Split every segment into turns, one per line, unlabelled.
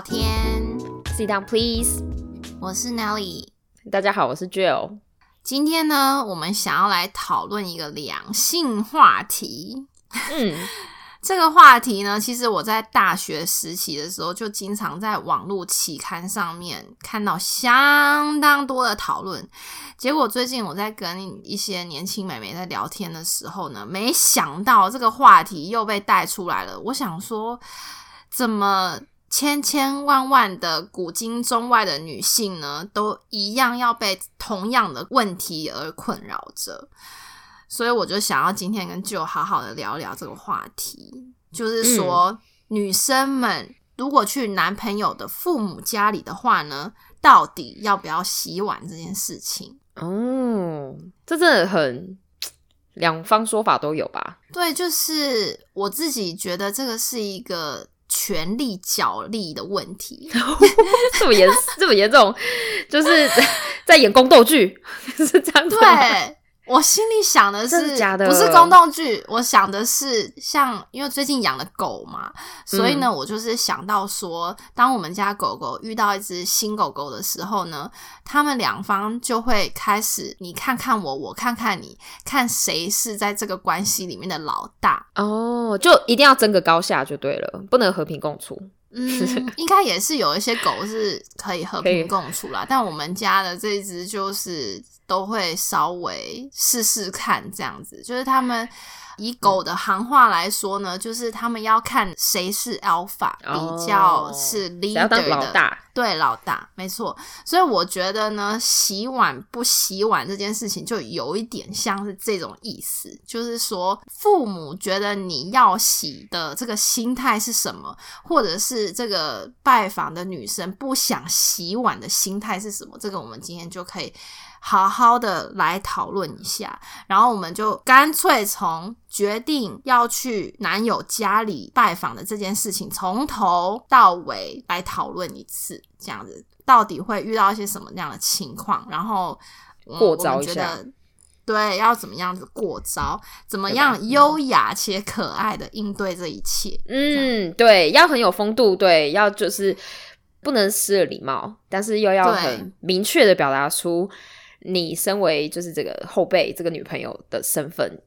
聊天。
Sit down, please。
我是 Nelly。
大家好，我是 Jill。
今天呢，我们想要来讨论一个两性话题。
嗯，
这个话题呢，其实我在大学时期的时候，就经常在网络期刊上面看到相当多的讨论。结果最近我在跟一些年轻美眉在聊天的时候呢，没想到这个话题又被带出来了。我想说，怎么千千万万的古今中外的女性呢，都一样要被同样的问题而困扰着？所以我就想要今天跟舅好好的聊聊这个话题，就是说、女生们如果去男朋友的父母家里的话呢，到底要不要洗碗这件事情？
哦，这真的很两方说法都有吧？
对，就是我自己觉得这个是一个权力角力的问题。
这么严这么严重，就是在 演宫斗剧，是这样子？
对我心里想的是，
假的
不是宫斗剧，我想的是像，因为最近养了狗嘛，所以呢，
嗯
我就是想到说，当我们家狗狗遇到一只新狗狗的时候呢，他们两方就会开始你看看我，我看看你，看谁是在这个关系里面的老大。
哦，就一定要争个高下就对了，不能和平共处。
嗯，应该也是有一些狗是可以和平共处啦，但我们家的这只就是都会稍微试试看这样子，就是他们。以狗的行话来说呢，就是他们要看谁是 alpha，
哦
比较是 leader 的，
老大？
对老大，没错。所以我觉得呢，洗碗不洗碗这件事情，就有一点像是这种意思，就是说父母觉得你要洗的这个心态是什么，或者是这个拜访的女生不想洗碗的心态是什么，这个我们今天就可以。好好的来讨论一下，然后我们就干脆从决定要去男友家里拜访的这件事情，从头到尾来讨论一次，这样子到底会遇到一些什么样的情况，然后、嗯
过招一下
我们觉得对，要怎么样子过招，怎么样优雅且可爱的应对这一切。
嗯，对，要很有风度，对，要就是不能失了礼貌，但是又要很明确的表达出你身为就是这个后辈这个女朋友的身份。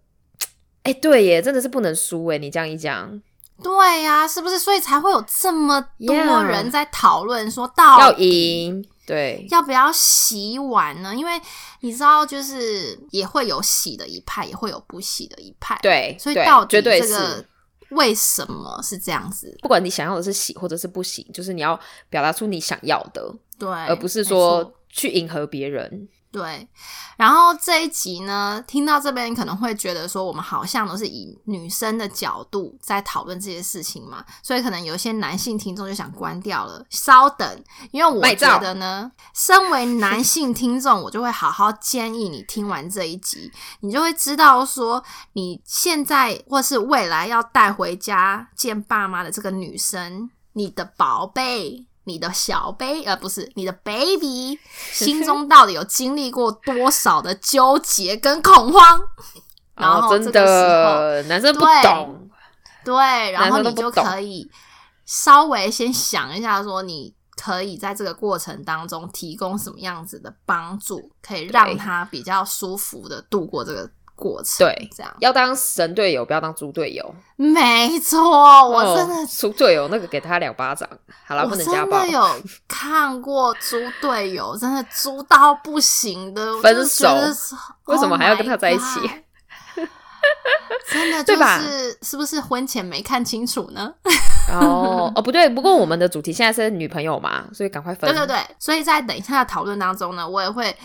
哎、对耶，真的是不能输哎！你这样一讲，
对呀、是不是？所以才会有这么多人在讨论说，到
要
底
赢，对，
要不要洗碗呢？因为你知道，就是也会有洗的一派，也会有不洗的一派。，
对，
所以到底这个为什么是这样子？
不管你想要的是洗或者是不洗，就是你要表达出你想要的，
对，
而不是说去迎合别人。
对。然后这一集呢，听到这边你可能会觉得说，我们好像都是以女生的角度在讨论这些事情嘛，所以可能有些男性听众就想关掉了。稍等，因为我觉得呢，身为男性听众，我就会好好建议你听完这一集，你就会知道说，你现在或是未来要带回家见爸妈的这个女生，你的宝贝。你的小 baby 呃不是你的 baby 心中到底有经历过多少的纠结跟恐慌？然
后，真
后这个时候
的，男生不懂，
对，然后你就可以稍微先想一下，说你可以在这个过程当中提供什么样子的帮助，可以让他比较舒服的度过这个过程。
对
这样
要当神队友，不要当猪队友。
没错，我真的
哦猪队友那个给他两巴掌，好了，不能加暴
真的。有看过猪队友，真的猪到不行的，
分手
是
为什么还要
Oh
跟他在一起
真的就
对吧
是是不是婚前没看清楚呢？
哦哦，不对，不过我们的主题现在是女朋友嘛，所以赶快分。
对对对，所以在等一下的讨论当中呢，我也会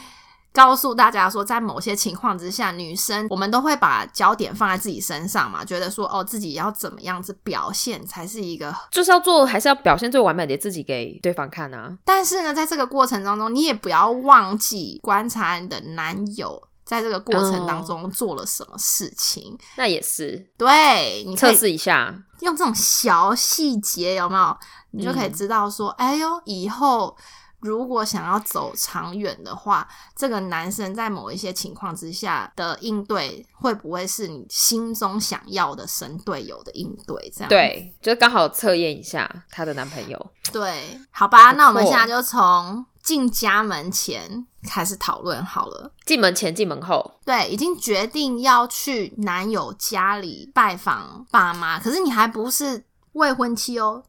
告诉大家说，在某些情况之下，女生我们都会把焦点放在自己身上嘛，觉得说哦，自己要怎么样子表现才是一个。
就是要做，还是要表现最完美的自己给对方看啊。
但是呢，在这个过程当中，你也不要忘记观察你的男友。在这个过程当中做了什么事情？
那也是
对，你可
测
以
试一下。
用这种小细节有没有？你就可以
嗯
知道说，哎呦，以后如果想要走长远的话，这个男生在某一些情况之下的应对，会不会是你心中想要的神队友的应对？这样
对，就刚好测验一下她的男朋友。
对，好吧，那我们现在就从进家门前开始讨论好了。
进门前、进门后，
对，已经决定要去男友家里拜访爸妈，可是你还不是未婚妻哦，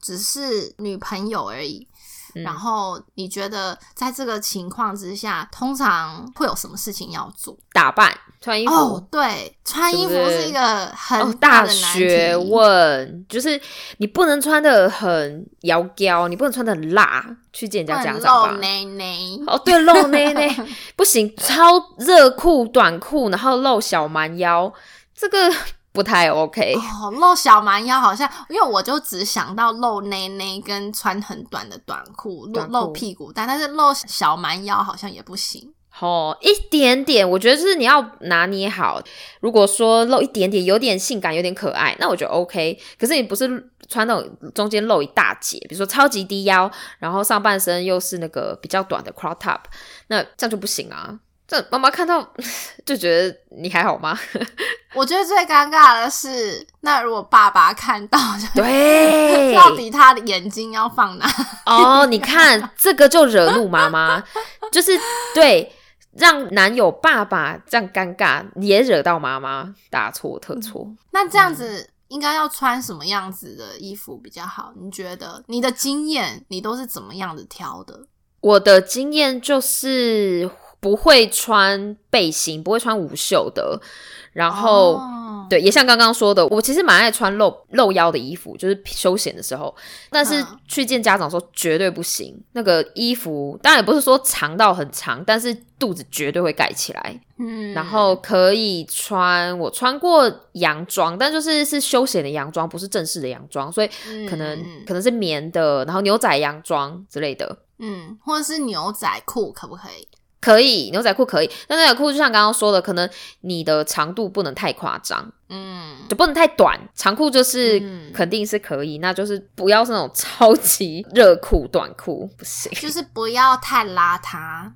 只是女朋友而已。
嗯
然后你觉得在这个情况之下，通常会有什么事情要做？
打扮、穿衣服。
哦，对，穿衣服
是
一个很
哦，大
大的。
学问就是你不能穿的很摇娇，你不能穿的很辣去见人家家长吧
露。内内，
哦，对，露内内 不行，超热裤、短裤，然后露小蛮腰，这个不太 OK。
哦，露小蛮腰好像，因为我就只想到露内内跟穿很短的短裤，露露屁股但，但是露小蛮腰好像也不行。
哦，一点点，我觉得就是你要拿捏好。如果说露一点点，有点性感，有点可爱，那我觉得 OK。可是你不是穿那种中间露一大截，比如说超级低腰，然后上半身又是那个比较短的 crop top，那这样就不行啊。这妈妈看到 就觉得你还好吗？
我觉得最尴尬的是，那如果爸爸看到，就
对，
到底他的眼睛要放哪？
哦，你看这个就惹怒妈妈，就是对让男友爸爸这样尴尬，也惹到妈妈，大错特错。
那这样子应该要穿什么样子的衣服比较好？你觉得你的经验，你都是怎么样子挑的？
我的经验就是不会穿背心，不会穿无袖的，然后。
哦
对，也像刚刚说的，我其实蛮爱穿露露腰的衣服，就是休闲的时候。但是
嗯
去见家长的时候绝对不行，那个衣服当然也不是说长到很长，但是肚子绝对会盖起来。
嗯，
然后可以穿，我穿过洋装，但就是是休闲的洋装，不是正式的洋装，所以可能、
嗯
可能是棉的，然后牛仔洋装之类的。
嗯，或者是牛仔裤，可不可以？
可以，牛仔裤可以，但牛仔裤就像刚刚说的，可能你的长度不能太夸张，
嗯，
就不能太短。长裤就是
嗯
肯定是可以，那就是不要是那种超级热裤、短裤，不行。
就是不要太邋遢。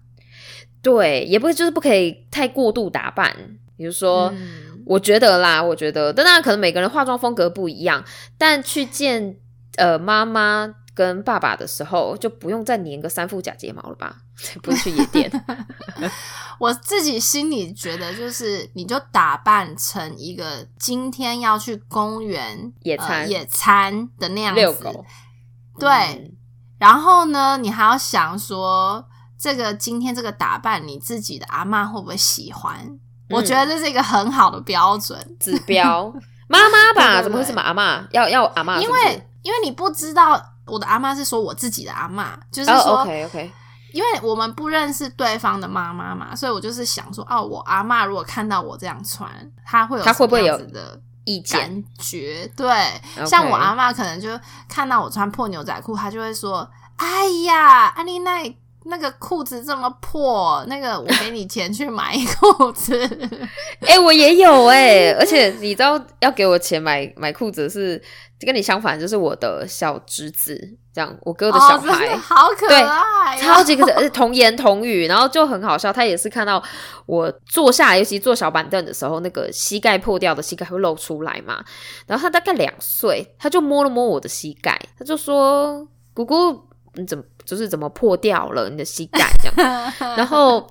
对，也不会就是不可以太过度打扮，比如说。
嗯
我觉得啦，我觉得，但当然可能每个人化妆风格不一样，但去见呃妈妈跟爸爸的时候，就不用再粘个三副假睫毛了吧？不是去夜店，
我自己心里觉得，就是你就打扮成一个今天要去公园
野餐
呃野餐的那样子，
遛狗，
对。
嗯
然后呢，你还要想说，这个今天这个打扮，你自己的阿妈会不会喜欢？我觉得这是一个很好的标准，
指标妈妈吧？
对对对
怎么会是阿妈？要要阿妈？
因为因为你不知道我的阿嬷是说我自己的阿嬷，就是
哦
说。
OK，
因为我们不认识对方的妈妈嘛，所以我就是想说，哦，我阿嬷如果看到我这样穿，她会有
她会不会有
的
意见
感觉？对像我阿嬷可能就看到我穿破牛仔裤，她就会说：“哎呀，安妮奈那个裤子这么破，那个我给你钱去买裤子。
哎、我也有哎、而且你知道要给我钱买买裤子是跟你相反，就是我的小侄子，这样我哥”的小孩。
的好可
对
爱、哦，
超级可爱而且童言童语，然后就很好笑。他也是看到我坐下来，尤其坐小板凳的时候，那个膝盖破掉的膝盖会露出来嘛。然后他大概两岁，他就摸了摸我的膝盖，他就说：“姑姑，你怎么就是怎么破掉了你的膝盖？”这样，然后。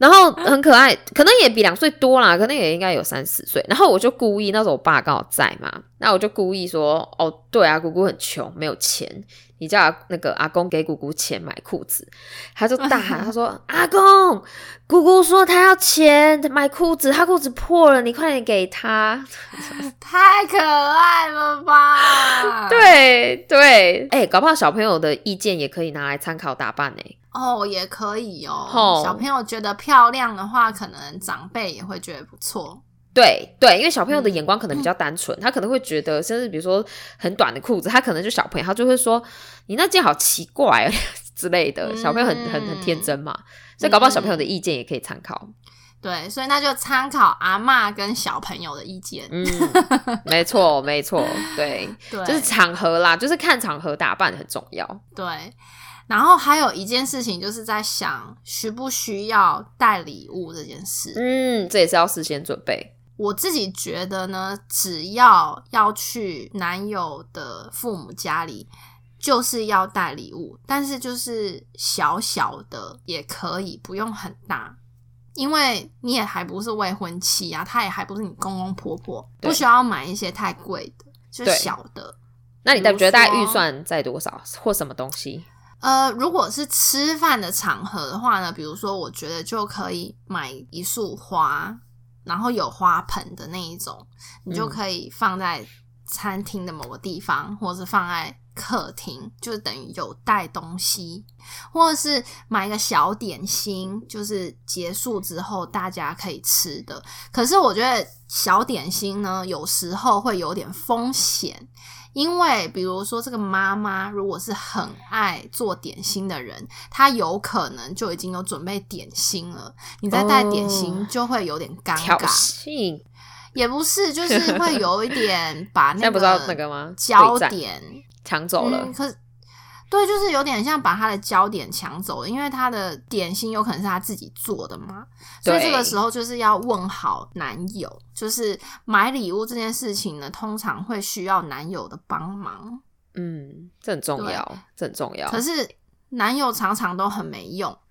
然后很可爱，可能也比两岁多啦，可能也应该有三四岁。然后我就故意，那时候我爸刚好在嘛，那我就故意说：“哦，对啊，姑姑很穷，没有钱，你叫那个阿公给姑姑钱买裤子。”他就大喊，他说：“阿公，姑姑说她要钱买裤子，她裤子破了，你快点给她。
太可爱了吧？”
对对，哎、搞不好小朋友的意见也可以拿来参考打扮呢、
哦，也可以哦。
吼
小朋友觉得漂亮的话，可能长辈也会觉得不错。
对对，因为小朋友的眼光可能比较单纯，他可能会觉得，甚至比如说很短的裤子，他可能就小朋友，他就会说你那件好奇怪、啊、之类的。小朋友很很很天真嘛，所以搞不好小朋友的意见也可以参考。
对，所以那就参考阿妈跟小朋友的意见。
嗯，没错没错，对，
对，
就是场合啦，就是看场合打扮很重要。
对。然后还有一件事情，就是在想需不需要带礼物这件事。
嗯，这也是要事先准备。
我自己觉得呢，只要要去男友的父母家里，就是要带礼物，但是就是小小的也可以，不用很大，因为你也还不是未婚妻啊，他也还不是你公公婆婆，不需要买一些太贵的，就是小的。
那你觉得大概预算在多少，或什么东西？
呃，如果是吃饭的场合的话呢，比如说，我觉得就可以买一束花，然后有花盆的那一种，你就
嗯
可以放在餐厅的某个地方，或者是放在客厅，就等于有带东西，或者是买一个小点心，就是结束之后大家可以吃的。可是我觉得小点心呢，有时候会有点风险。因为比如说，这个妈妈如果是很爱做点心的人，她有可能就已经有准备点心了。你再带点心
哦
就会有点尴尬，
哦，
也不是，就是会有一点 把那个？焦点
抢走了
嗯，。可是对，就是有点像把他的焦点抢走了，因为他的点心有可能是他自己做的嘛，所以这个
对
时候就是要问好男友，就是买礼物这件事情呢，通常会需要男友的帮忙，
嗯，这很重要，这很重要。
可是男友常常都很没用。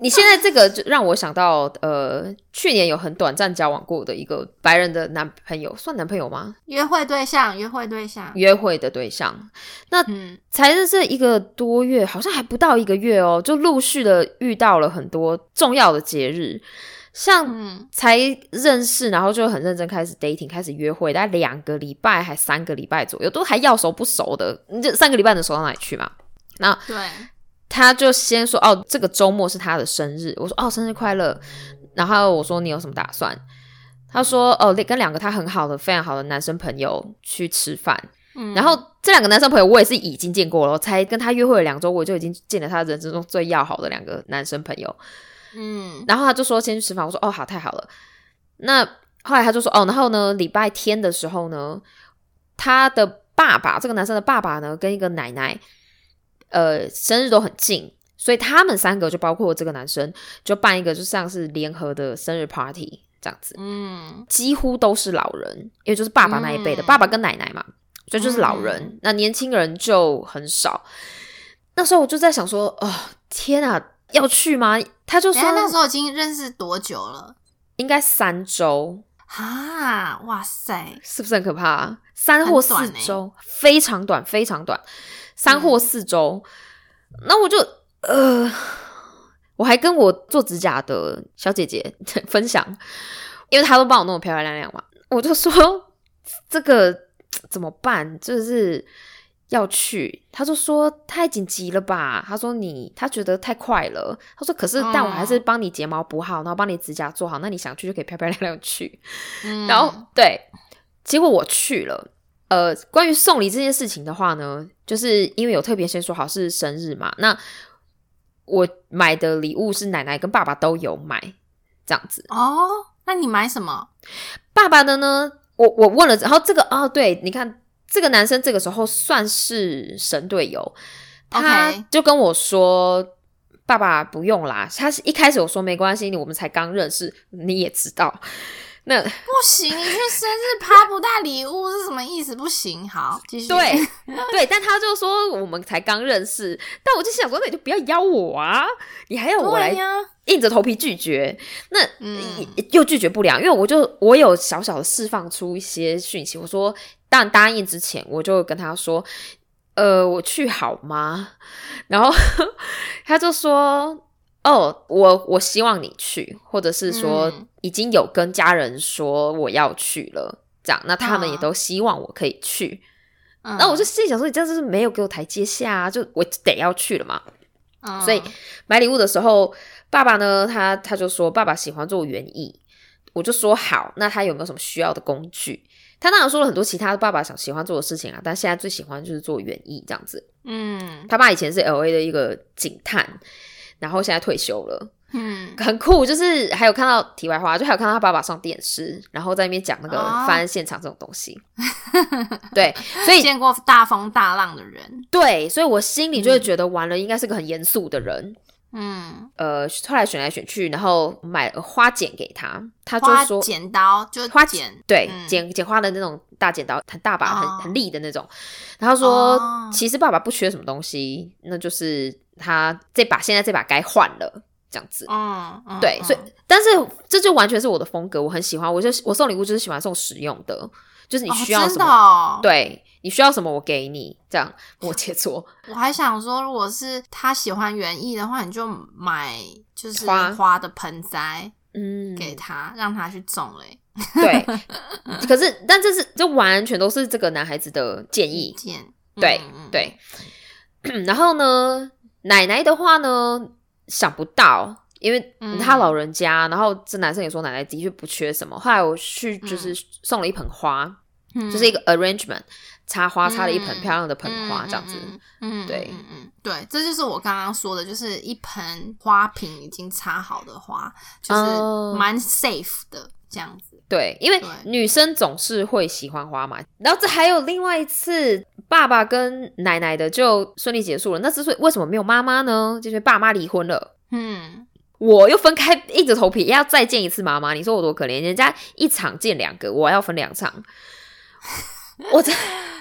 你现在这个就让我想到，呃，去年有很短暂交往过的一个白人的男朋友，算男朋友吗？
约会对象，约会对象，
约会的对象，
嗯，
才认识一个多月，好像还不到一个月哦，就陆续的遇到了很多重要的节日，像
嗯。
才认识，然后就很认真开始 dating，开始约会，大概两个礼拜还三个礼拜左右，都还要熟不熟的，你这三个礼拜能熟到哪里去嘛？
那对，
他就先说哦，这个周末是他的生日。我说哦，生日快乐。然后我说你有什么打算？他说哦，跟两个他很好的、非常好的男生朋友去吃饭。
嗯，
然后这两个男生朋友我也是已经见过了，才跟他约会了两周，我就已经见了他人生中最要好的两个男生朋友。
嗯
然后他就说先去吃饭，我说哦好，太好了。那后来他就说哦，然后呢，礼拜天的时候呢，他的爸爸，这个男生的爸爸呢，跟一个奶奶，呃，生日都很近，所以他们三个就包括这个男生，就办一个就像是联合的生日 party 这样子，
嗯
几乎都是老人，因为就是爸爸那一辈的，
嗯
爸爸跟奶奶嘛，所以就是老人，
嗯
那年轻人就很少。那时候我就在想说，哦，天啊，要去吗？他就说
那时候已经认识多久了？
应该三周，
啊，哇塞，
是不是很可怕、啊？三或四周，非常短，非常短，三或四周。那我就呃，我还跟我做指甲的小姐姐 分享，因为她都帮我弄得漂漂亮亮嘛，我就说这个怎么办？就是要去，她就说太紧急了吧？她说你，她觉得太快了。她说可是，但我还是
哦
帮你睫毛补好，然后帮你指甲做好，那你想去就可以漂漂亮亮去。
嗯
然后对，结果我去了。呃，关于送礼这件事情的话呢，就是因为有特别先说好是生日嘛，那我买的礼物是奶奶跟爸爸都有买，这样子。
哦，那你买什么？
爸爸的呢，我我问了，然后这个哦，对，你看这个男生这个时候算是神队友，他就跟我说。爸爸不用啦，他是一开始我说没关系，我们才刚认识，你也知道。那
不行，你去生日趴不带礼物是什么意思？不行，好，继续。
对对，但他就说我们才刚认识，但我就想说，那你就不要邀我啊，你还要我来
呀，
硬着头皮拒绝，那、
嗯
又拒绝不了，因为我就我有小小的释放出一些讯息，我说，但答应之前，我就跟他说，呃，我去好吗？然后 他就说，哦，我我希望你去，或者是说
嗯
已经有跟家人说我要去了，这样，那他们也
嗯
都希望我可以去。
嗯
那我就心里想说，你这样就是没有给我台阶下啊，就我得要去了嘛。
嗯
所以买礼物的时候，爸爸呢，他他就说爸爸喜欢做园艺，我就说好，那他有没有什么需要的工具？他当然说了很多其他爸爸想喜欢做的事情啊，但现在最喜欢就是做园艺这样子。
嗯，
他爸以前是 L A 的一个警探，然后现在退休了，
嗯，
很酷。就是还有看到题外话，就还有看到他爸爸上电视，然后在那边讲那个
啊
犯案现场这种东西。对，所以
见过大风大浪的人，
对，所以我心里就会觉得完了，应该是个很严肃的人。
嗯，
呃，后来选来选去，然后买花剪给他，他就
花
说
剪刀就
花
剪，
对，
嗯
剪剪花的那种大剪刀，很大把、
哦
很很利的那种。然后他说，
哦
其实爸爸不缺什么东西，那就是他这把现在这把该换了，这样子。
嗯，嗯
对，
嗯
所以但是这就完全是我的风格，我很喜欢。我就我送礼物就是喜欢送实用的，就是你需要什么，
哦，，
对你需要什么我给你，这样摩羯座。
我还想说，如果是他喜欢园艺的话，你就买就是
花
花的盆栽
嗯，
给他，让他去种嘞。
对。可是，但这是这完全都是这个男孩子的建议，
建，
对、对。然后呢，奶奶的话呢，想不到，因为
嗯
他老人家，然后这男生也说奶奶的确不缺什么。后来我去就是送了一盆花，
嗯
就是一个 arrangement，插花插了一盆
嗯
漂亮的盆花，这样子。
嗯，嗯
对
嗯嗯，对，这就是我刚刚说的，就是一盆花瓶已经插好的花，就是
哦
蛮 safe 的这样子。
对，因为女生总是会喜欢花嘛。然后这还有另外一次，爸爸跟奶奶的就顺利结束了。那之所以为什么没有妈妈呢？就是爸妈离婚了。
嗯，
我又分开，硬着头皮要再见一次妈妈，你说我多可怜？人家一场见两个，我要分两场，我真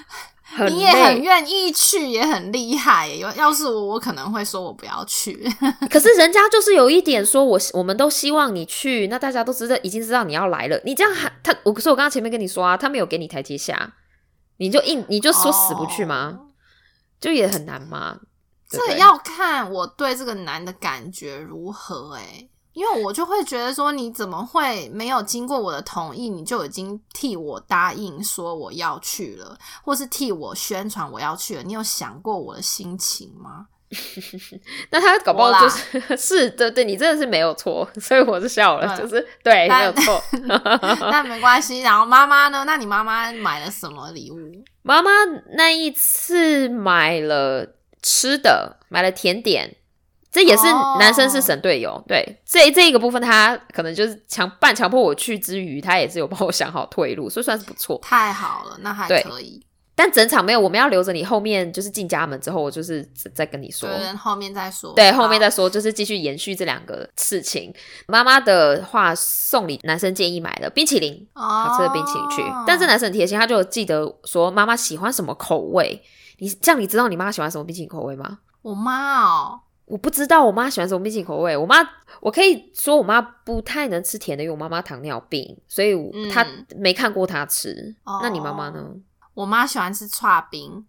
你也很
累。
愿意去，也很厉害要是我，我可能会说我不要去。
可是人家就是有一点说我，我们都希望你去，那大家都知道，已经知道你要来了，你这样还他，我可是我刚刚前面跟你说啊，他没有给你台阶下，你就硬你就说死不去吗？
哦
就也很难嘛。对对
这要看我对这个男的感觉如何哎、因为我就会觉得说，你怎么会没有经过我的同意，你就已经替我答应说我要去了，或是替我宣传我要去了？你有想过我的心情吗？
那他搞不好就是 是对对，你真的是没有错，所以我是笑了，
嗯
就是对
但
没有错。
那没关系。然后妈妈呢？那你妈妈买了什么礼物？
妈妈那一次买了吃的，买了甜点，这也是
哦
男生是神队友。对，这这一个部分，他可能就是强半强迫我去之余，他也是有帮我想好退路，所以算是不错。
太好了，那还可以。
但整场没有，我们要留着你后面就是进家门之后，我就是再再跟你说。
对，后面再说。
对，后面再说，就是继续延续这两个事情。妈妈的话送礼，男生建议买的冰淇淋，好吃的冰淇淋去。
哦
但是男生很贴心，他就有记得说妈妈喜欢什么口味。你这样你知道你妈喜欢什么冰淇淋口味吗？
我妈哦，
我不知道我妈喜欢什么冰淇淋口味。我妈，我可以说我妈不太能吃甜的，因为我妈妈糖尿病，所以
嗯
她没看过她吃。
哦
那你妈妈呢？
我妈喜欢吃串冰，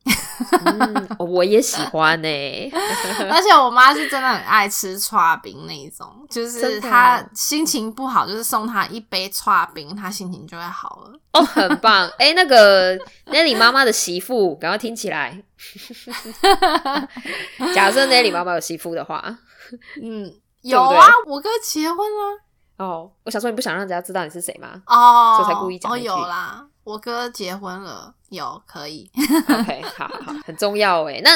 嗯，我也喜 欢呢、
而且我妈是真的很爱吃串冰那一种，就是她心情不好，就是送她一杯串冰，她心情就会好了。
哦，很棒！哎、那个，那你妈妈的媳妇，赶快听起来。假设那里妈妈有媳妇的话，
嗯，有啊，我哥结婚了。
哦，我想说你不想让人家知道你是谁吗？
哦，
所以才故意讲
哦，
一句
有啦，我哥结婚了，有可以。
？OK，好好好，很重要哎。那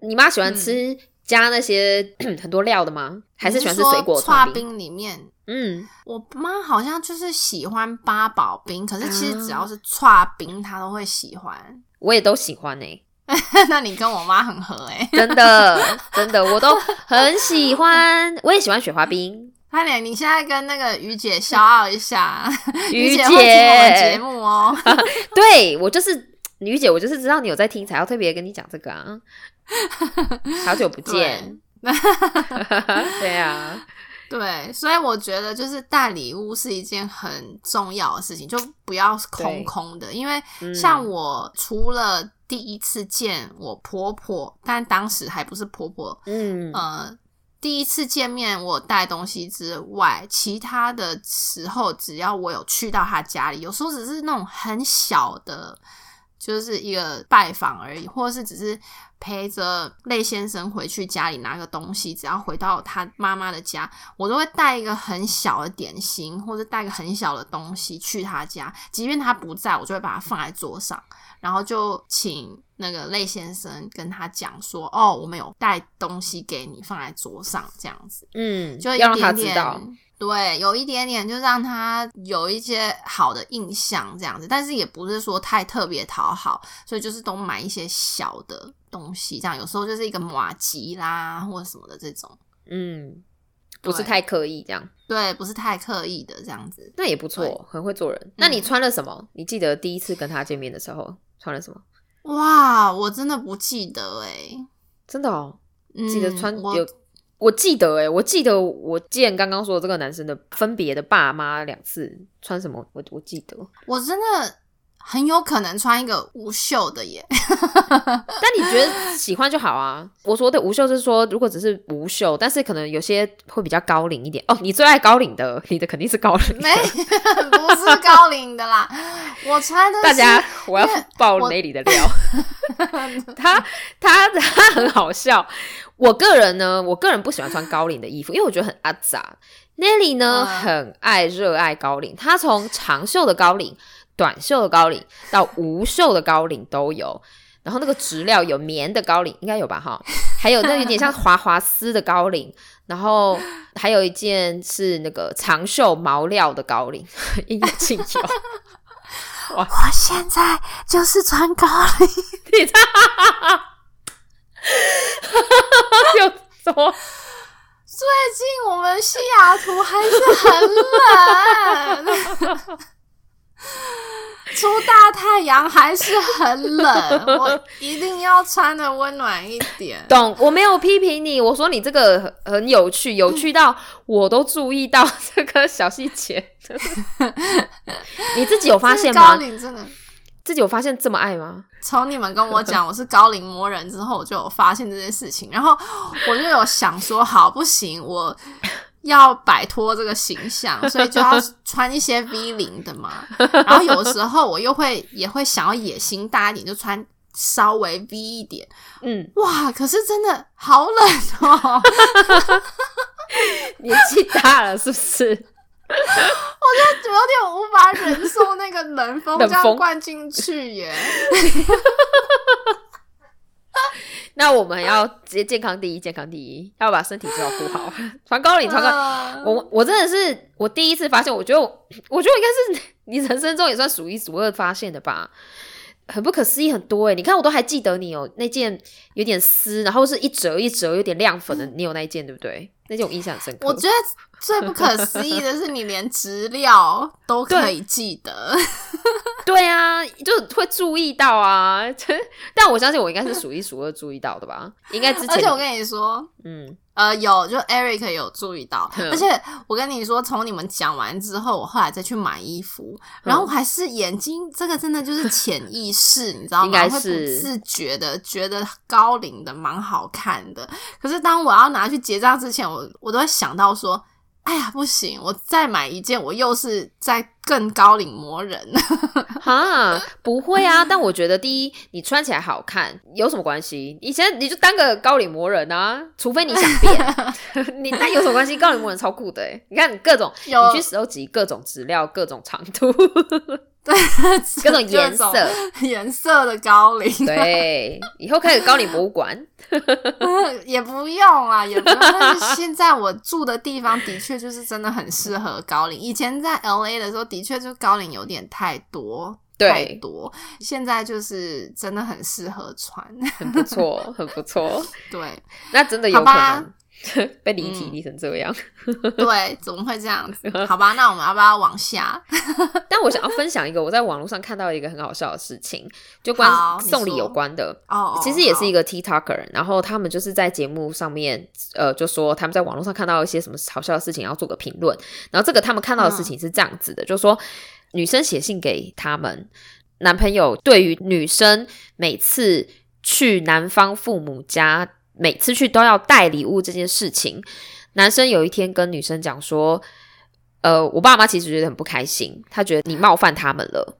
你妈喜欢吃加那些 很多料的吗？还是喜欢吃水果
串
冰？
冰里面？
嗯，
我妈好像就是喜欢八宝冰，可是其实只
啊
要是串冰，她都会喜欢。
我也都喜欢哎，
那你跟我妈很合哎、
真的真的，我都很喜欢。我也喜欢雪花冰。
快点，你现在跟那个于姐消傲一下，
于
姐会听我们节目哦。
对我就是于姐，我就是知道你有在听，才要特别跟你讲这个啊。好久不见，对。啊，
对，所以我觉得就是带礼物是一件很重要的事情，就不要空空的。因为
嗯。
像我除了第一次见我婆婆，但当时还不是婆婆，
嗯。
呃，第一次见面我带东西之外，其他的时候只要我有去到他家里，有时候只是那种很小的，就是一个拜访而已，或者是只是陪着类先生回去家里拿个东西，只要回到他妈妈的家，我都会带一个很小的点心或者带个很小的东西去他家，即便他不在，我就会把它放在桌上，然后就请那个类先生跟他讲说：“哦，我们有带东西给你，放在桌上，这样子。”
嗯，
就一
要让他
点
知道，
点，对，有一点点就让他有一些好的印象这样子，但是也不是说太特别讨好，所以就是都买一些小的东西，这样有时候就是一个马吉啦或者什么的这种，
嗯，不是太刻意这样，
对，不是太刻意的这样子。
那也不错，很会做人。那你
嗯
穿了什么？你记得第一次跟他见面的时候穿了什么？
哇，我真的不记得哎、
真的哦，
嗯，
记得穿
我
有。我记得哎、我记得我见刚刚说的这个男生的分别的爸妈两次穿什么，我我记得。
我真的很有可能穿一个无袖的耶。
但你觉得喜欢就好啊。我说的无袖是说，如果只是无袖，但是可能有些会比较高领一点哦。你最爱高领的，你的肯定是高领的。
没，不是高领的啦，我穿的是
大家，我要爆
我
Nelly 的料。他他他很好笑。我个人呢，我个人不喜欢穿高领的衣服，因为我觉得很阿杂。Nelly 呢，
嗯
很爱热爱高领，她从长袖的高领、短袖的高领到无袖的高领都有。然后那个质料有棉的高领，应该有吧？哈，还有那有点像滑滑丝的高领，然后还有一件是那个长袖毛料的高领，应有尽有。
我现在就是穿高领，
你知道有什么？
最近我们西雅图还是很冷，出大太阳还是很冷，我一定要穿的温暖一点。
懂？我没有批评你，我说你这个很很有趣，有趣到我都注意到这个小细节。你自己有发现
高
吗？
领真的，
自己有发现这么爱吗？
从你们跟我讲我是高龄魔人之后，我就有发现这件事情，然后我就有想说，好不行，我要摆脱这个形象，所以就要穿一些 V 领的嘛。然后有时候我又会也会想要野心大一点，就穿稍微 V 一点。
嗯，
哇，可是真的好冷哦，
年纪大了是不是？
我就有点无法忍受那个冷风这样灌进去耶。
那我们要直接健康第一，健康第一，要把身体照顾好。穿高领，穿高，
呃
我我真的是我第一次发现，我觉得我我觉得我应该是你人生中也算数一数二发现的吧，很不可思议，很多欸诶、你看我都还记得你有那件有点丝，然后是一折一折有点亮粉的，你有那一件对不对？那件我印象深刻。
我觉得最不可思议的是，你连资料都可以记得。
对啊，就会注意到啊，但我相信我应该是数一数二注意到的吧，应该之前
而且我跟你说，
嗯
呃，有就 Eric 有注意到，
嗯
而且我跟你说，从你们讲完之后，我后来再去买衣服，然后我还是眼睛，这个真的就是潜意识，你知道吗？
应该
会不
是
自觉的觉得高领的蛮好看的，可是当我要拿去结账之前，我我都会想到说。哎呀，不行！我再买一件，我又是在更高领磨人。
哈，不会啊，但我觉得第一，你穿起来好看有什么关系？以前你就当个高领魔人啊，除非你想变，你那有什么关系？高领魔人超酷的欸你看各种，
有
你去收集各种资料、各种长度、
对，
各种颜色，
颜色的高领，
对，以后开个高领博物馆。
也不用啊，也不用。但是现在我住的地方的确就是真的很适合高领。以前在 L A 的时候，的确就高领有点太多。
对
太多，现在就是真的很适合穿。
很不错，很不错。
对
那真的有可能 被离题
嗯
离成这样。
对，怎么会这样子？好吧，那我们要不要往下？
但我想要分享一个我在网络上看到一个很好笑的事情，就关送礼有关的。
哦，
其实也是一
个
个 TikToker，然后他们就是在节目上面，呃，就说他们在网络上看到一些什么好笑的事情，要做个评论。然后这个他们看到的事情是这样子的，就是说女生写信给他们男朋友，对于女生每次去男方父母家，每次去都要带礼物这件事情，男生有一天跟女生讲说，呃，我爸妈其实觉得很不开心，他觉得你冒犯他们了。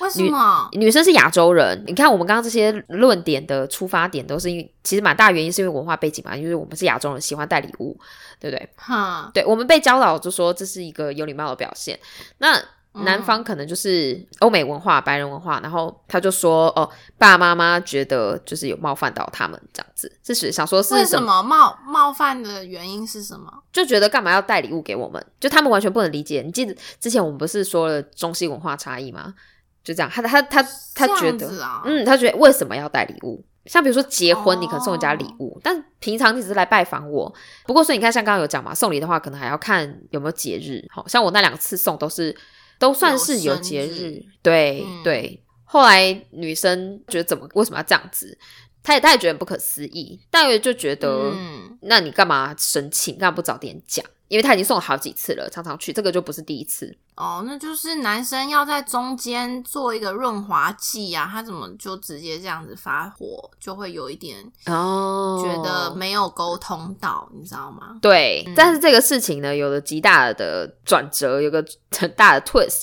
为什么？
女生是亚洲人，你看我们刚刚这些论点的出发点都是因为，其实蛮大原因是因为文化背景嘛，因为我们是亚洲人，喜欢带礼物，对不对？
哈，
对，我们被教导就说这是一个有礼貌的表现。那南方可能就是欧美文化、白人文化，然后他就说哦，爸爸妈妈觉得就是有冒犯到他们这样子，这是想说是
为什么冒冒犯的原因是什么？
就觉得干嘛要带礼物给我们？就他们完全不能理解。你记得之前我们不是说了中西文化差异吗？就这样，他他他他觉得，
啊、
嗯，他觉得为什么要带礼物？像比如说结婚，你可能送人家礼物，但平常你只是来拜访我。不过所以你看，像刚刚有讲嘛，送礼的话，可能还要看有没有节日。好像我那两次送都是。都算是有节日，对对。后来女生觉得怎么为什么要这样子？她也她也觉得不可思议，大约就觉得，那你干嘛生气？干嘛不早点讲？因为他已经送了好几次了，常常去，这个就不是第一次
哦。那就是男生要在中间做一个润滑剂啊，他怎么就直接这样子发火，就会有一点
哦，
觉得没有沟通到，你知道吗？
对，但是这个事情呢，有了极大的转折，有个很大的 twist。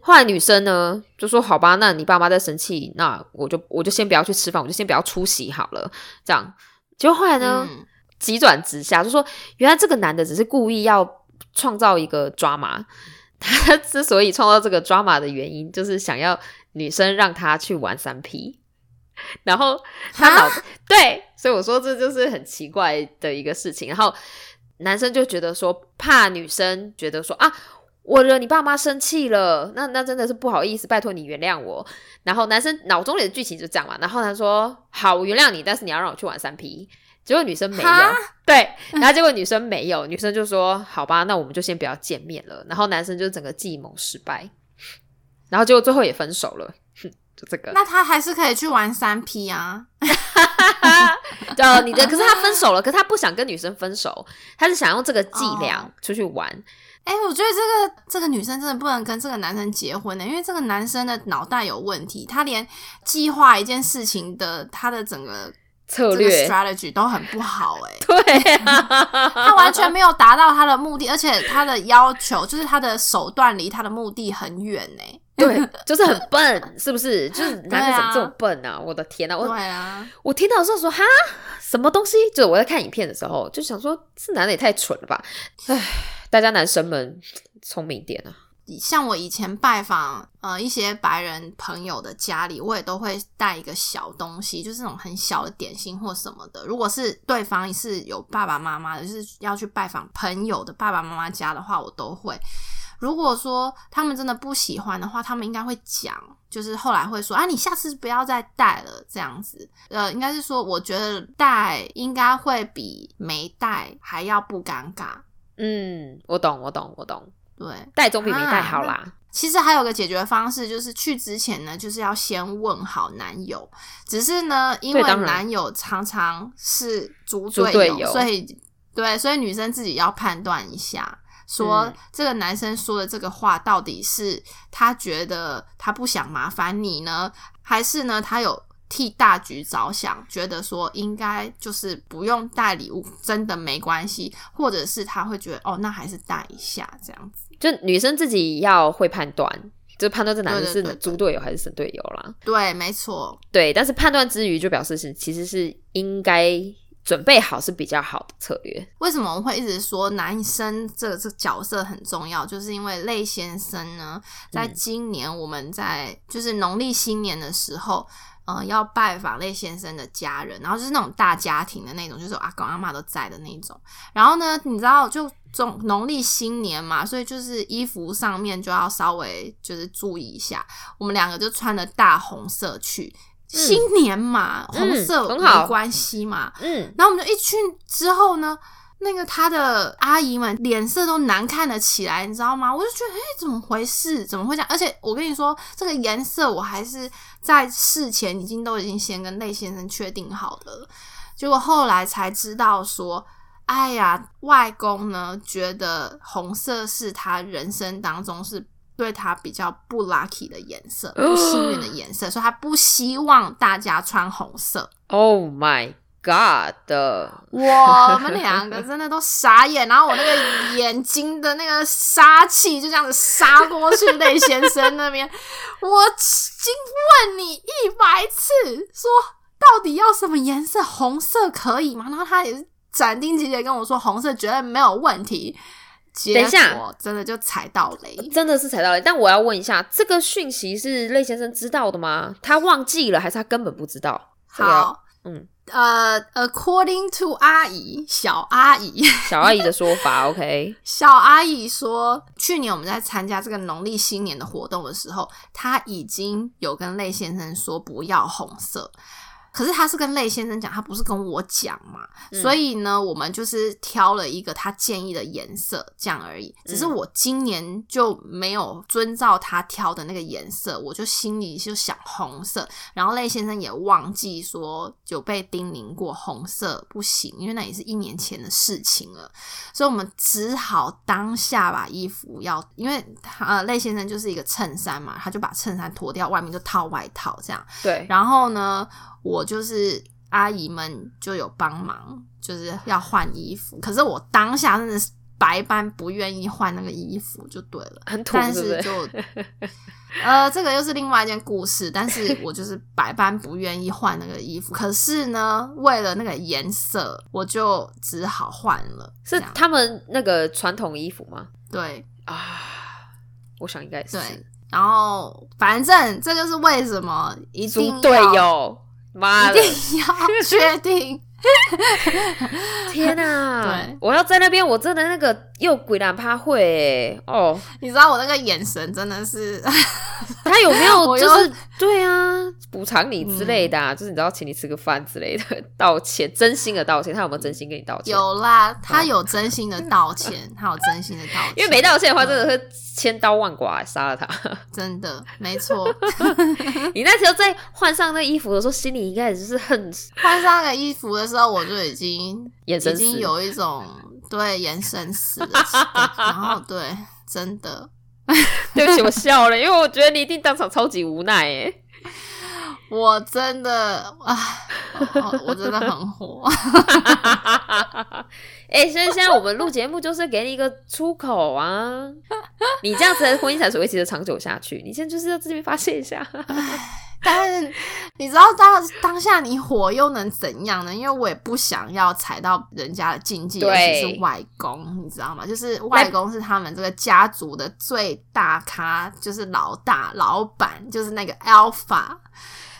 后来女生呢就说：“好吧，那你爸妈在生气，那我就我就先不要去吃饭，我就先不要出席好了。”这样，结果后来呢？急转直下，就说原来这个男的只是故意要创造一个抓马。他 之所以创造这个抓马的原因，就是想要女生让他去玩三 P。然后他脑对，所以我说这就是很奇怪的一个事情。然后男生就觉得说，怕女生觉得说啊，我惹你爸妈生气了，那那真的是不好意思，拜托你原谅我。然后男生脑中里的剧情就这样嘛。然后他说：“好，我原谅你，但是你要让我去玩三 P。”结果女生没有，对，然后结果女生没有，女生就说：“好吧，那我们就先不要见面了。”然后男生就整个计谋失败，然后结果最后也分手了。就这个，
那他还是可以去玩三 P 啊？
对，你的可是他分手了，可是他不想跟女生分手，他是想用这个伎俩出去玩。
哎，我觉得这个这个女生真的不能跟这个男生结婚的，因为这个男生的脑袋有问题，他连计划一件事情的他的整个。
策略
strategy 都很不好哎，
对，
他完全没有达到他的目的，而且他的要求就是他的手段离他的目的很远哎，
对，就是很笨，是不是？就是男的怎么这么笨啊？我的天呐，我
对啊，
我听到的时候说哈，什么东西？就是我在看影片的时候就想说，这男的也太蠢了吧？唉，大家男生们聪明点啊。
像我以前拜访呃一些白人朋友的家里，我也都会带一个小东西，就是那种很小的点心或什么的。如果是对方是有爸爸妈妈的，就是要去拜访朋友的爸爸妈妈家的话，我都会。如果说他们真的不喜欢的话，他们应该会讲，就是后来会说啊，你下次不要再带了这样子。呃，应该是说，我觉得带应该会比没带还要不尴尬。
嗯，我懂，我懂，我懂。
对，
带总比没带好啦。
其实还有个解决方式，就是去之前呢，就是要先问好男友。只是呢，因为男友常常是主队友，所以对，所以女生自己要判断一下，说这个男生说的这个话到底是他觉得他不想麻烦你呢，还是呢他有。替大局着想，觉得说应该就是不用带礼物，真的没关系，或者是他会觉得哦，那还是带一下这样子。
就女生自己要会判断，就判断这男的是猪队友还是神队友啦。
对，没错。
对，但是判断之余，就表示是其实是应该准备好是比较好的策略。
为什么我们会一直说男生这这角色很重要？就是因为类先生呢，在今年我们在就是农历新年的时候。呃，要拜访类先生的家人，然后就是那种大家庭的那种，就是阿公阿妈都在的那种。然后呢，你知道，就中农历新年嘛，所以就是衣服上面就要稍微就是注意一下。我们两个就穿了大红色去，新年嘛，红色没关系嘛。嗯，然后我们就一去之后呢。那个他的阿姨们脸色都难看了起来，你知道吗？我就觉得，哎，怎么回事？怎么会这样？而且我跟你说，这个颜色我还是在事前已经都已经先跟类先生确定好的，结果后来才知道说，哎呀，外公呢觉得红色是他人生当中是对他比较不 lucky 的颜色，不幸运的颜色，所以他不希望大家穿红色。
Oh my God！
我们两个真的都傻眼，然后我那个眼睛的那个杀气就这样子杀过去雷先生那边。我已经问你一百次，说到底要什么颜色？红色可以吗？然后他也是斩钉截铁跟我说，红色绝对没有问题。
等一下，
真的就踩到雷，
真的是踩到雷。但我要问一下，这个讯息是雷先生知道的吗？他忘记了，还是他根本不知道？
好，嗯，呃，according to 阿姨小阿姨
小阿姨的说法，OK，
小阿姨说，去年我们在参加这个农历新年的活动的时候，她已经有跟类先生说不要红色。可是他是跟类先生讲，他不是跟我讲嘛，所以呢，我们就是挑了一个他建议的颜色，这样而已。只是我今年就没有遵照他挑的那个颜色，我就心里就想红色。然后类先生也忘记说，就被叮咛过红色不行，因为那也是一年前的事情了。所以我们只好当下把衣服要，因为呃，类先生就是一个衬衫嘛，他就把衬衫脱掉，外面就套外套这样。
对，
然后呢？我就是阿姨们就有帮忙，就是要换衣服。可是我当下真的是百般不愿意换那个衣服，就对了，
很土，
但是就 呃，这个又是另外一件故事。但是我就是百般不愿意换那个衣服，可是呢，为了那个颜色，我就只好换了。
是他们那个传统衣服吗？
对
啊，我想应该是。
然后反正这就是为什么一定
队友。妈
一定要确定！
天哪！对，我要在那边，我真的那个又鬼难怕会哦。
你知道我那个眼神真的是，
他有没有 就是对啊，补偿你之类的，就是你知道请你吃个饭之类的，道歉，真心的道歉。他有没有真心跟你道歉？
有啦，他有真心的道歉，他有真心的道歉。
因为没道歉的话，真的会千刀万剐杀了他。
真的，没错。
你那时候在换上那衣服的时候，心里应该也是很
换上那个衣服的时候，我就已经
眼神
已经有一种对眼神死的，然后对，真的，
对不起，我笑了，因为我觉得你一定当场超级无奈哎。
我真的啊，我真的很火。
哎，所以现在我们录节目就是给你一个出口啊！你这样子的婚姻才维持的长久下去。你现在就是要自己发泄一下。
但是你知道当当下你火又能怎样呢？因为我也不想要踩到人家的禁忌，尤其是外公，你知道吗？就是外公是他们这个家族的最大咖，就是老大老板，就是那个 Alpha。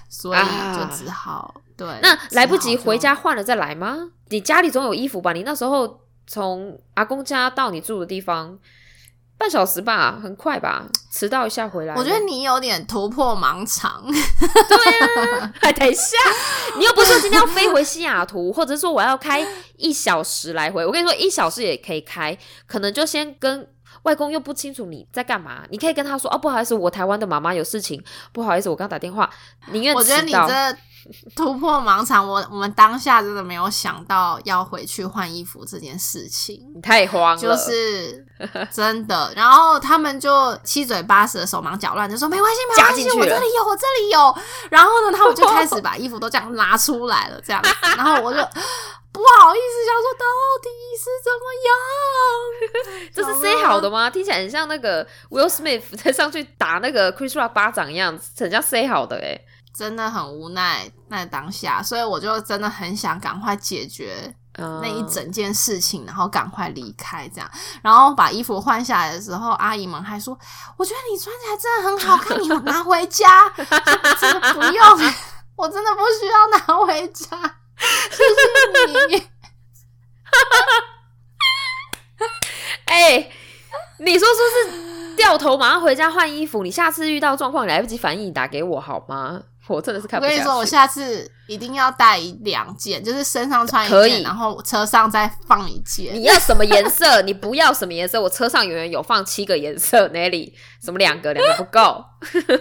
所以就只好对，
那来不及回家换了再来吗？你家里总有衣服吧？你那时候从阿公家到你住的地方半小时吧，很快吧？迟到一下回来，
我觉得你有点突破盲肠。
对啊，等一下，你又不是说今天要飞回西雅图，或者说我要开一小时来回？我跟你说，一小时也可以开，可能就先跟。外公又不清楚你在干嘛，你可以跟他说：“哦，不好意思，我台湾的妈妈有事情，不好意思，我刚打电话。”宁愿
我觉得你这 突破盲肠，我我们当下真的没有想到要回去换衣服这件事情，
你太慌了，
就是 真的。然后他们就七嘴八舌、手忙脚乱，就说：“没关系，没关系，我这里有，我这里有。”然后呢，他们就开始把衣服都这样拿出来了，这样。然后我就。不好意思，想说到
底是怎么样？这是 say 好的吗？听起来很像那个 Will Smith 在上去打那个 Chris Rock 巴掌一样，很像 say 好的哎，
真的很无奈那当下，所以我就真的很想赶快解决那一整件事情，然后赶快离开这样。然后把衣服换下来的时候，阿姨们还说：“我觉得你穿起来真的很好看，你拿回家。”真的不用，我真的不需要拿回家。谢谢你，
哎，你说说是掉头马上回家换衣服？你下次遇到状况来不及反应，你打给我好吗？我真的是看不。
我跟你说，我下次一定要带两件，就是身上穿一件，然后车上再放一件。
你要什么颜色？你不要什么颜色？我车上永远有放七个颜色。Nelly，什么两个？两个不够。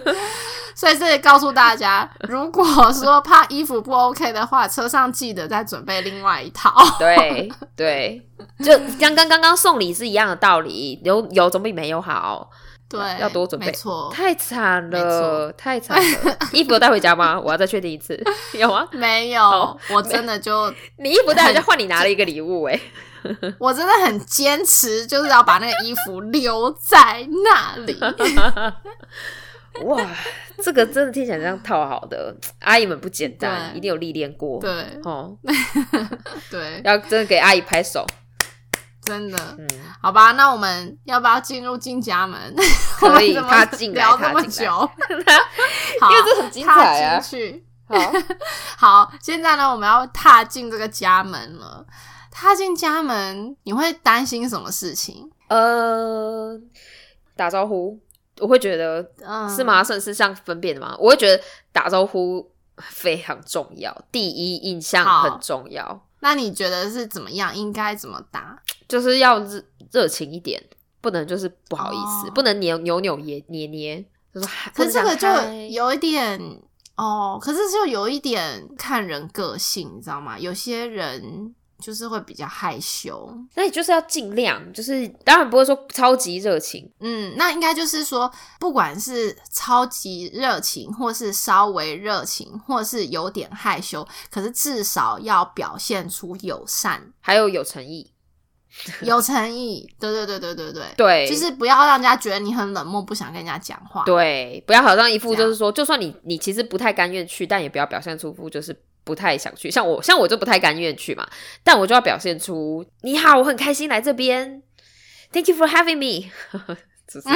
所以这里告诉大家，如果说怕衣服不 OK 的话，车上记得再准备另外一套。
对 对，就刚刚刚刚送礼是一样的道理，有有总比没有好。
对，
要多准备
没错，
太惨了，太惨了。衣服有带回家吗？我要再确定一次，有吗？
没有，
哦
我真的就
你衣服带回家换你拿了一个礼物、哎，
我真的很坚持，就是要把那个衣服留在那里。
哇，这个真的听起来像套好的，阿姨们不简单，一定有历练过。
对
哦，
对，
要真的给阿姨拍手。
真的。
嗯，
好吧，那我们要不要进入进家门？
可以
我们怎么
踏进来
聊这么久，好，
因为这很精彩啊
去。
好，
好，现在呢，我们要踏进这个家门了。踏进家门，你会担心什么事情？
呃，打招呼，我会觉得
嗯，
是？吗？算是像分辨的吗？我会觉得打招呼非常重要，第一印象很重要，
那你觉得是怎么样？应该怎么答？
就是要热热情一点，不能就是不好意思，
哦
不能扭扭扭捏捏捏，就是
可是这个就有一点哦，可是就有一点看人个性，你知道吗？有些人就是会比较害羞，
那你就是要尽量，就是当然不会说超级热情，
嗯，那应该就是说，不管是超级热情，或是稍微热情，或是有点害羞，可是至少要表现出友善、
还有有诚意，
有诚意。对对对对对对，
对，
就是不要让人家觉得你很冷漠，不想跟人家讲话。
对，不要好像一副就是说，就算你你其实不太甘愿去，但也不要表现出一副就是不太想去。像我，像我就不太甘愿去嘛，但我就要表现出你好，我很开心来这边，Thank you for having me 就是。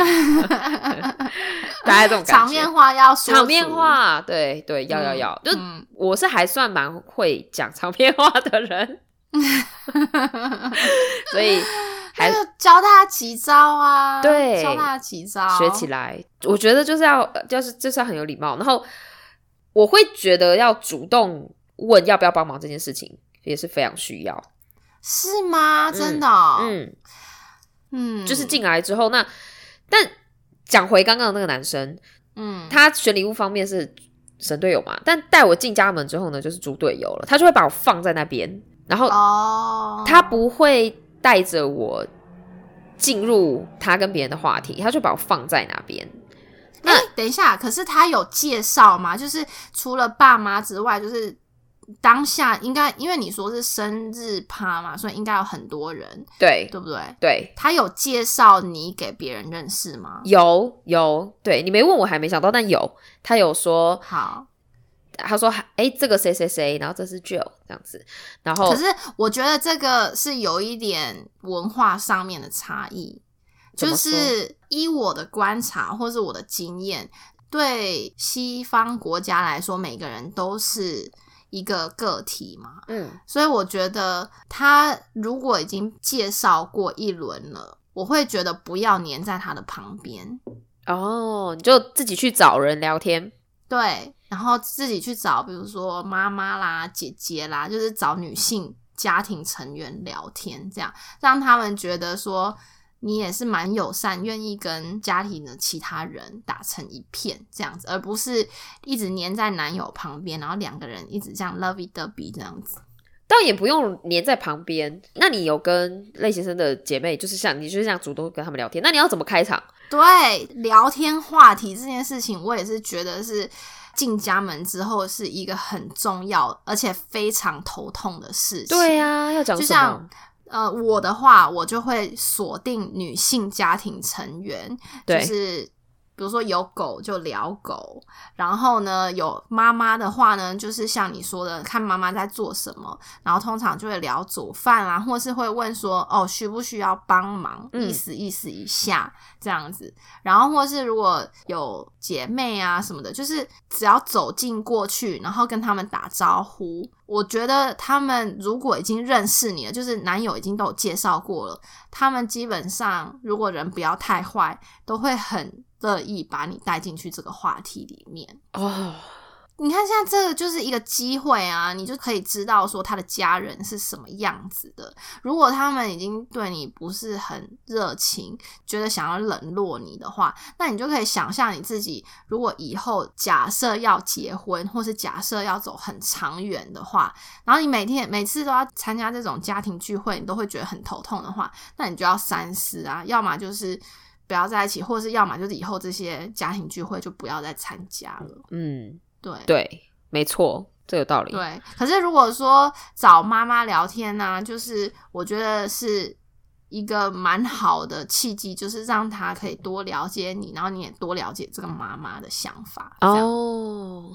大家这种感觉。
场面话要说
场面
足，
话，对对，要要
嗯
要，就
嗯。
我是还算蛮会讲场面话的人，所以还
那就教他几招啊，
对
教大家几招，
学起来。我觉得就是要就是就是要很有礼貌，然后我会觉得要主动问要不要帮忙这件事情也是非常需要。
是吗？真的哦、
嗯，
嗯，
就是进来之后，那但讲回刚刚的那个男生，
嗯，
他选礼物方面是神队友嘛，但带我进家门之后呢，就是猪队友了。他就会把我放在那边，然后
哦，
他不会带着我进入他跟别人的话题，他就把我放在那边。
那、等一下，可是他有介绍吗？就是除了爸妈之外，就是当下应该，因为你说是生日趴嘛，所以应该有很多人，
对
对不对？
对，
他有介绍你给别人认识吗？
有有，对你没问我还没想到，但有他有说，
好，
他说哎，这个谁谁谁，然后这是 Jill 这样子，然后
可是我觉得这个是有一点文化上面的差异，就是依我的观察或是我的经验，对西方国家来说，每个人都是一个个体嘛，
嗯。
所以我觉得他如果已经介绍过一轮了，我会觉得不要黏在他的旁边，
哦，你就自己去找人聊天，
对，然后自己去找，比如说妈妈啦、姐姐啦，就是找女性家庭成员聊天，这样让他们觉得说你也是蛮友善，愿意跟家庭的其他人打成一片这样子，而不是一直黏在男友旁边，然后两个人一直这样 lovey dovey 这样子。
倒也不用黏在旁边。那你有跟类先生的姐妹，就是像你就是这样主动跟他们聊天，那你要怎么开场？
对，聊天话题这件事情，我也是觉得是进家门之后是一个很重要而且非常头痛的事情。
对呀、要讲什
就像
么？
呃，我的话，我就会锁定女性家庭成员，就是比如说有狗就聊狗，然后呢有妈妈的话呢，就是像你说的，看妈妈在做什么，然后通常就会聊煮饭啊，或是会问说哦需不需要帮忙，
嗯
意思意思一下这样子，然后或是如果有姐妹啊什么的，就是只要走进过去，然后跟他们打招呼。我觉得他们如果已经认识你了，就是男友已经都有介绍过了，他们基本上如果人不要太坏，都会很乐意把你带进去这个话题里面。
哦，
你看，现在这个就是一个机会啊，你就可以知道说他的家人是什么样子的。如果他们已经对你不是很热情，觉得想要冷落你的话，那你就可以想象你自己，如果以后假设要结婚，或是假设要走很长远的话，然后你每天每次都要参加这种家庭聚会，你都会觉得很头痛的话，那你就要三思啊，要么就是不要在一起，或者是要么就是以后这些家庭聚会就不要再参加了。
嗯，
对
对，没错，这有道理。
对，可是如果说找妈妈聊天呢、就是我觉得是一个蛮好的契机，就是让她可以多了解你，然后你也多了解这个妈妈的想法。
哦，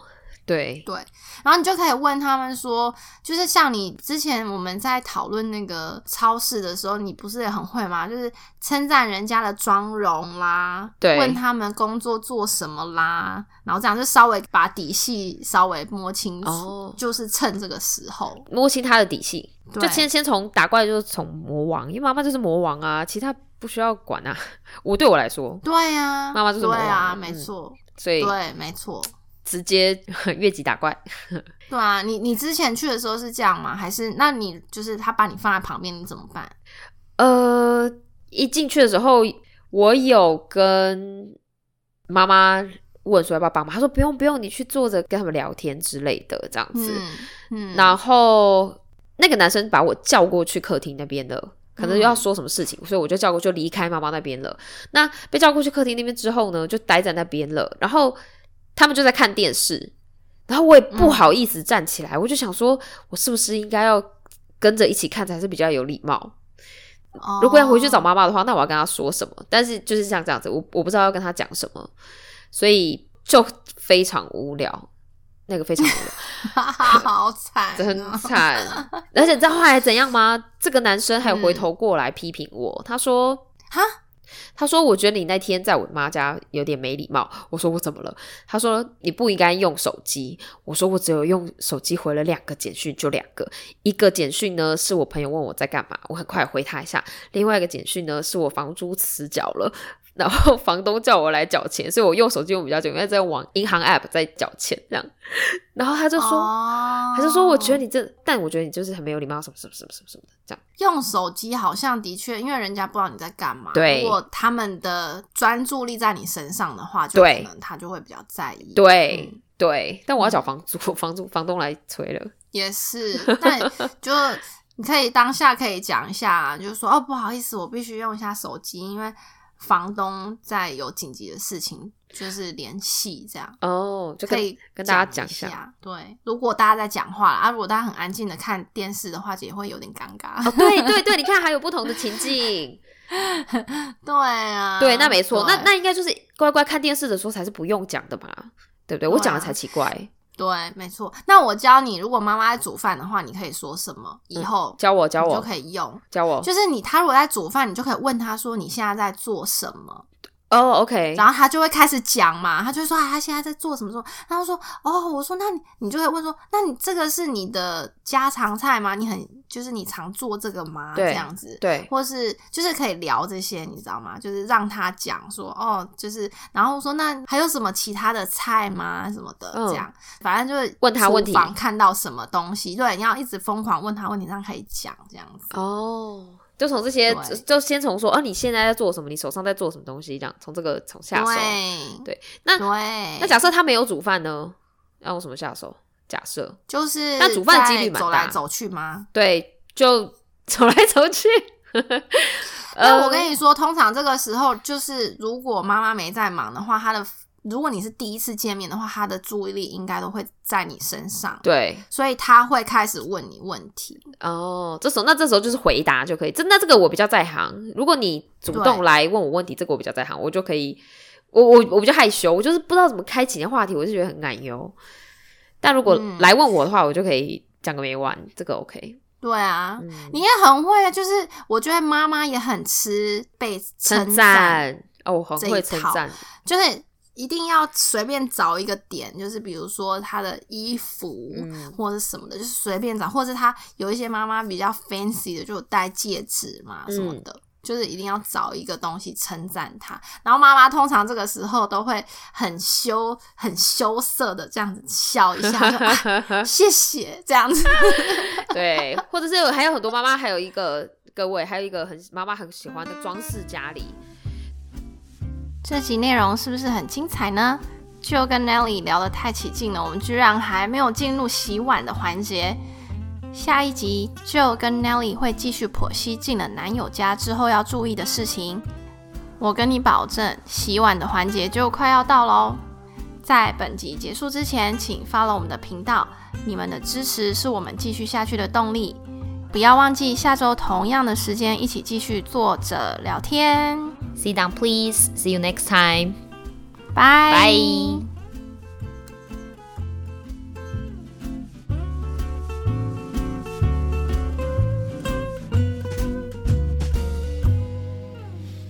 对，
对，然后你就可以问他们说，就是像你之前我们在讨论那个超市的时候，你不是也很会吗？就是称赞人家的妆容啦，
对
问他们工作做什么啦，然后这样就稍微把底细稍微摸清楚，
哦
就是趁这个时候，
摸清他的底细，
对
就先先从打怪，就是从魔王，因为妈妈就是魔王啊，其他不需要管啊。我对我来说，
对呀、
妈妈就是魔王嗯
没错，
所以
对，没错。
直接 越级打怪。
对啊，你你之前去的时候是这样吗？还是那你就是他把你放在旁边，你怎么办？
呃，一进去的时候，我有跟妈妈问说要不要帮忙，她说不用不用，你去坐着跟他们聊天之类的这样子。
嗯嗯，
然后那个男生把我叫过去客厅那边的。可能要说什么事情，所以我就叫过，就离开妈妈那边了。那被叫过去客厅那边之后呢，就待在那边了。然后他们就在看电视，然后我也不好意思站起来，我就想说，我是不是应该要跟着一起看才是比较有礼貌？如果要回去找
哦
妈妈的话，那我要跟她说什么？但是就是像这样子，我我不知道要跟她讲什么，所以就非常无聊，那个非常无聊，
好惨、
真
哦，
惨。而且你知道后来怎样吗？这个男生还有回头过来批评我，他说
哈，
他说我觉得你那天在我妈家有点没礼貌。我说我怎么了？他说你不应该用手机。我说我只有用手机回了两个简讯，就两个。一个简讯呢是我朋友问我在干嘛，我很快回他一下。另外一个简讯呢是我房租迟缴了。然后房东叫我来缴钱，所以我用手机用比较久，因为在往银行 app 在缴钱这样。然后他就说，
哦
他就说，我觉得你这，但我觉得你就是很没有礼貌，什么什么什么什么什么的，这样。
用手机好像的确，因为人家不知道你在干嘛。
对
如果他们的专注力在你身上的话，就可能他就会比较在意。
对、
嗯
对，但我要缴房租，房租房东来催了。
也是，但就你可以当下可以讲一下，啊就是说哦，不好意思，我必须用一下手机，因为房东在有紧急的事情，就是联系这样。
哦，就
可以
跟大家讲
一
一下。
对，如果大家在讲话啊，如果大家很安静的看电视的话，也会有点尴尬。
哦，对对对，你看还有不同的情境，
对啊，
对，那没错，那那应该就是乖乖看电视的时候才是不用讲的嘛，对不对？我讲的才奇怪，
对，没错。那我教你，如果妈妈在煮饭的话，你可以说什么？以后
教我教
我就可以用。
教我。
就是你，他如果在煮饭，你就可以问他说你现在在做什么，
哦，OK，
然后他就会开始讲嘛，他就会说啊，他现在在做什么什么，然后说哦，我说那你你就会问说，那你这个是你的家常菜吗？你很就是你常做这个吗？
对
这样子，
对，
或是就是可以聊这些，你知道吗？就是让他讲说哦，就是然后说那还有什么其他的菜吗？什么的，
嗯
这样反正就是
问他问题
看到什么东西，对，你要一直疯狂问他问题，让他可以讲这样子。
哦，就从这些，就先从说，啊，你现在在做什么？你手上在做什么东西？这样从这个从下手。
对
对那
对，
那假设他没有煮饭呢？要用什么下手？假设
就是
那煮饭几率
在
蛮大
走来走去吗？
对，就 走来走去。
那我
呃
跟你说，通常这个时候就是，如果妈妈没在忙的话，她的如果你是第一次见面的话，他的注意力应该都会在你身上，
对
所以他会开始问你问题。
哦，这时候那这时候就是回答就可以。这那这个我比较在行。如果你主动来问我问题，这个我比较在行，我就可以。我我我比较害羞，我就是不知道怎么开启那话题，我就觉得很难忧。但如果
嗯
来问我的话，我就可以讲个没完，这个 OK。
对啊，
嗯，
你也很会，就是我觉得妈妈也很吃被
称
赞，
哦，我很会称赞。
就是一定要随便找一个点，就是比如说她的衣服。
嗯，
或者什么的，就是随便找，或者是她有一些妈妈比较 fancy 的，就戴戒指嘛什么的，就是一定要找一个东西称赞她。然后妈妈通常这个时候都会很羞、很羞涩的这样子笑一下，谢谢这样子。
对，或者是有还有很多妈妈，还有一个各位，还有一个很妈妈很喜欢的装饰家里。
这集内容是不是很精彩呢？就跟 Nelly 聊得太起劲了，我们居然还没有进入洗碗的环节。下一集就跟 Nelly 会继续剖析进了男友家之后要注意的事情。我跟你保证，洗碗的环节就快要到喽。在本集结束之前，请 follow 我们的频道，你们的支持是我们继续下去的动力。不要忘记下周同样的时间一起继续坐着聊天。
Sit down, please. See you next time.
Bye.
Bye.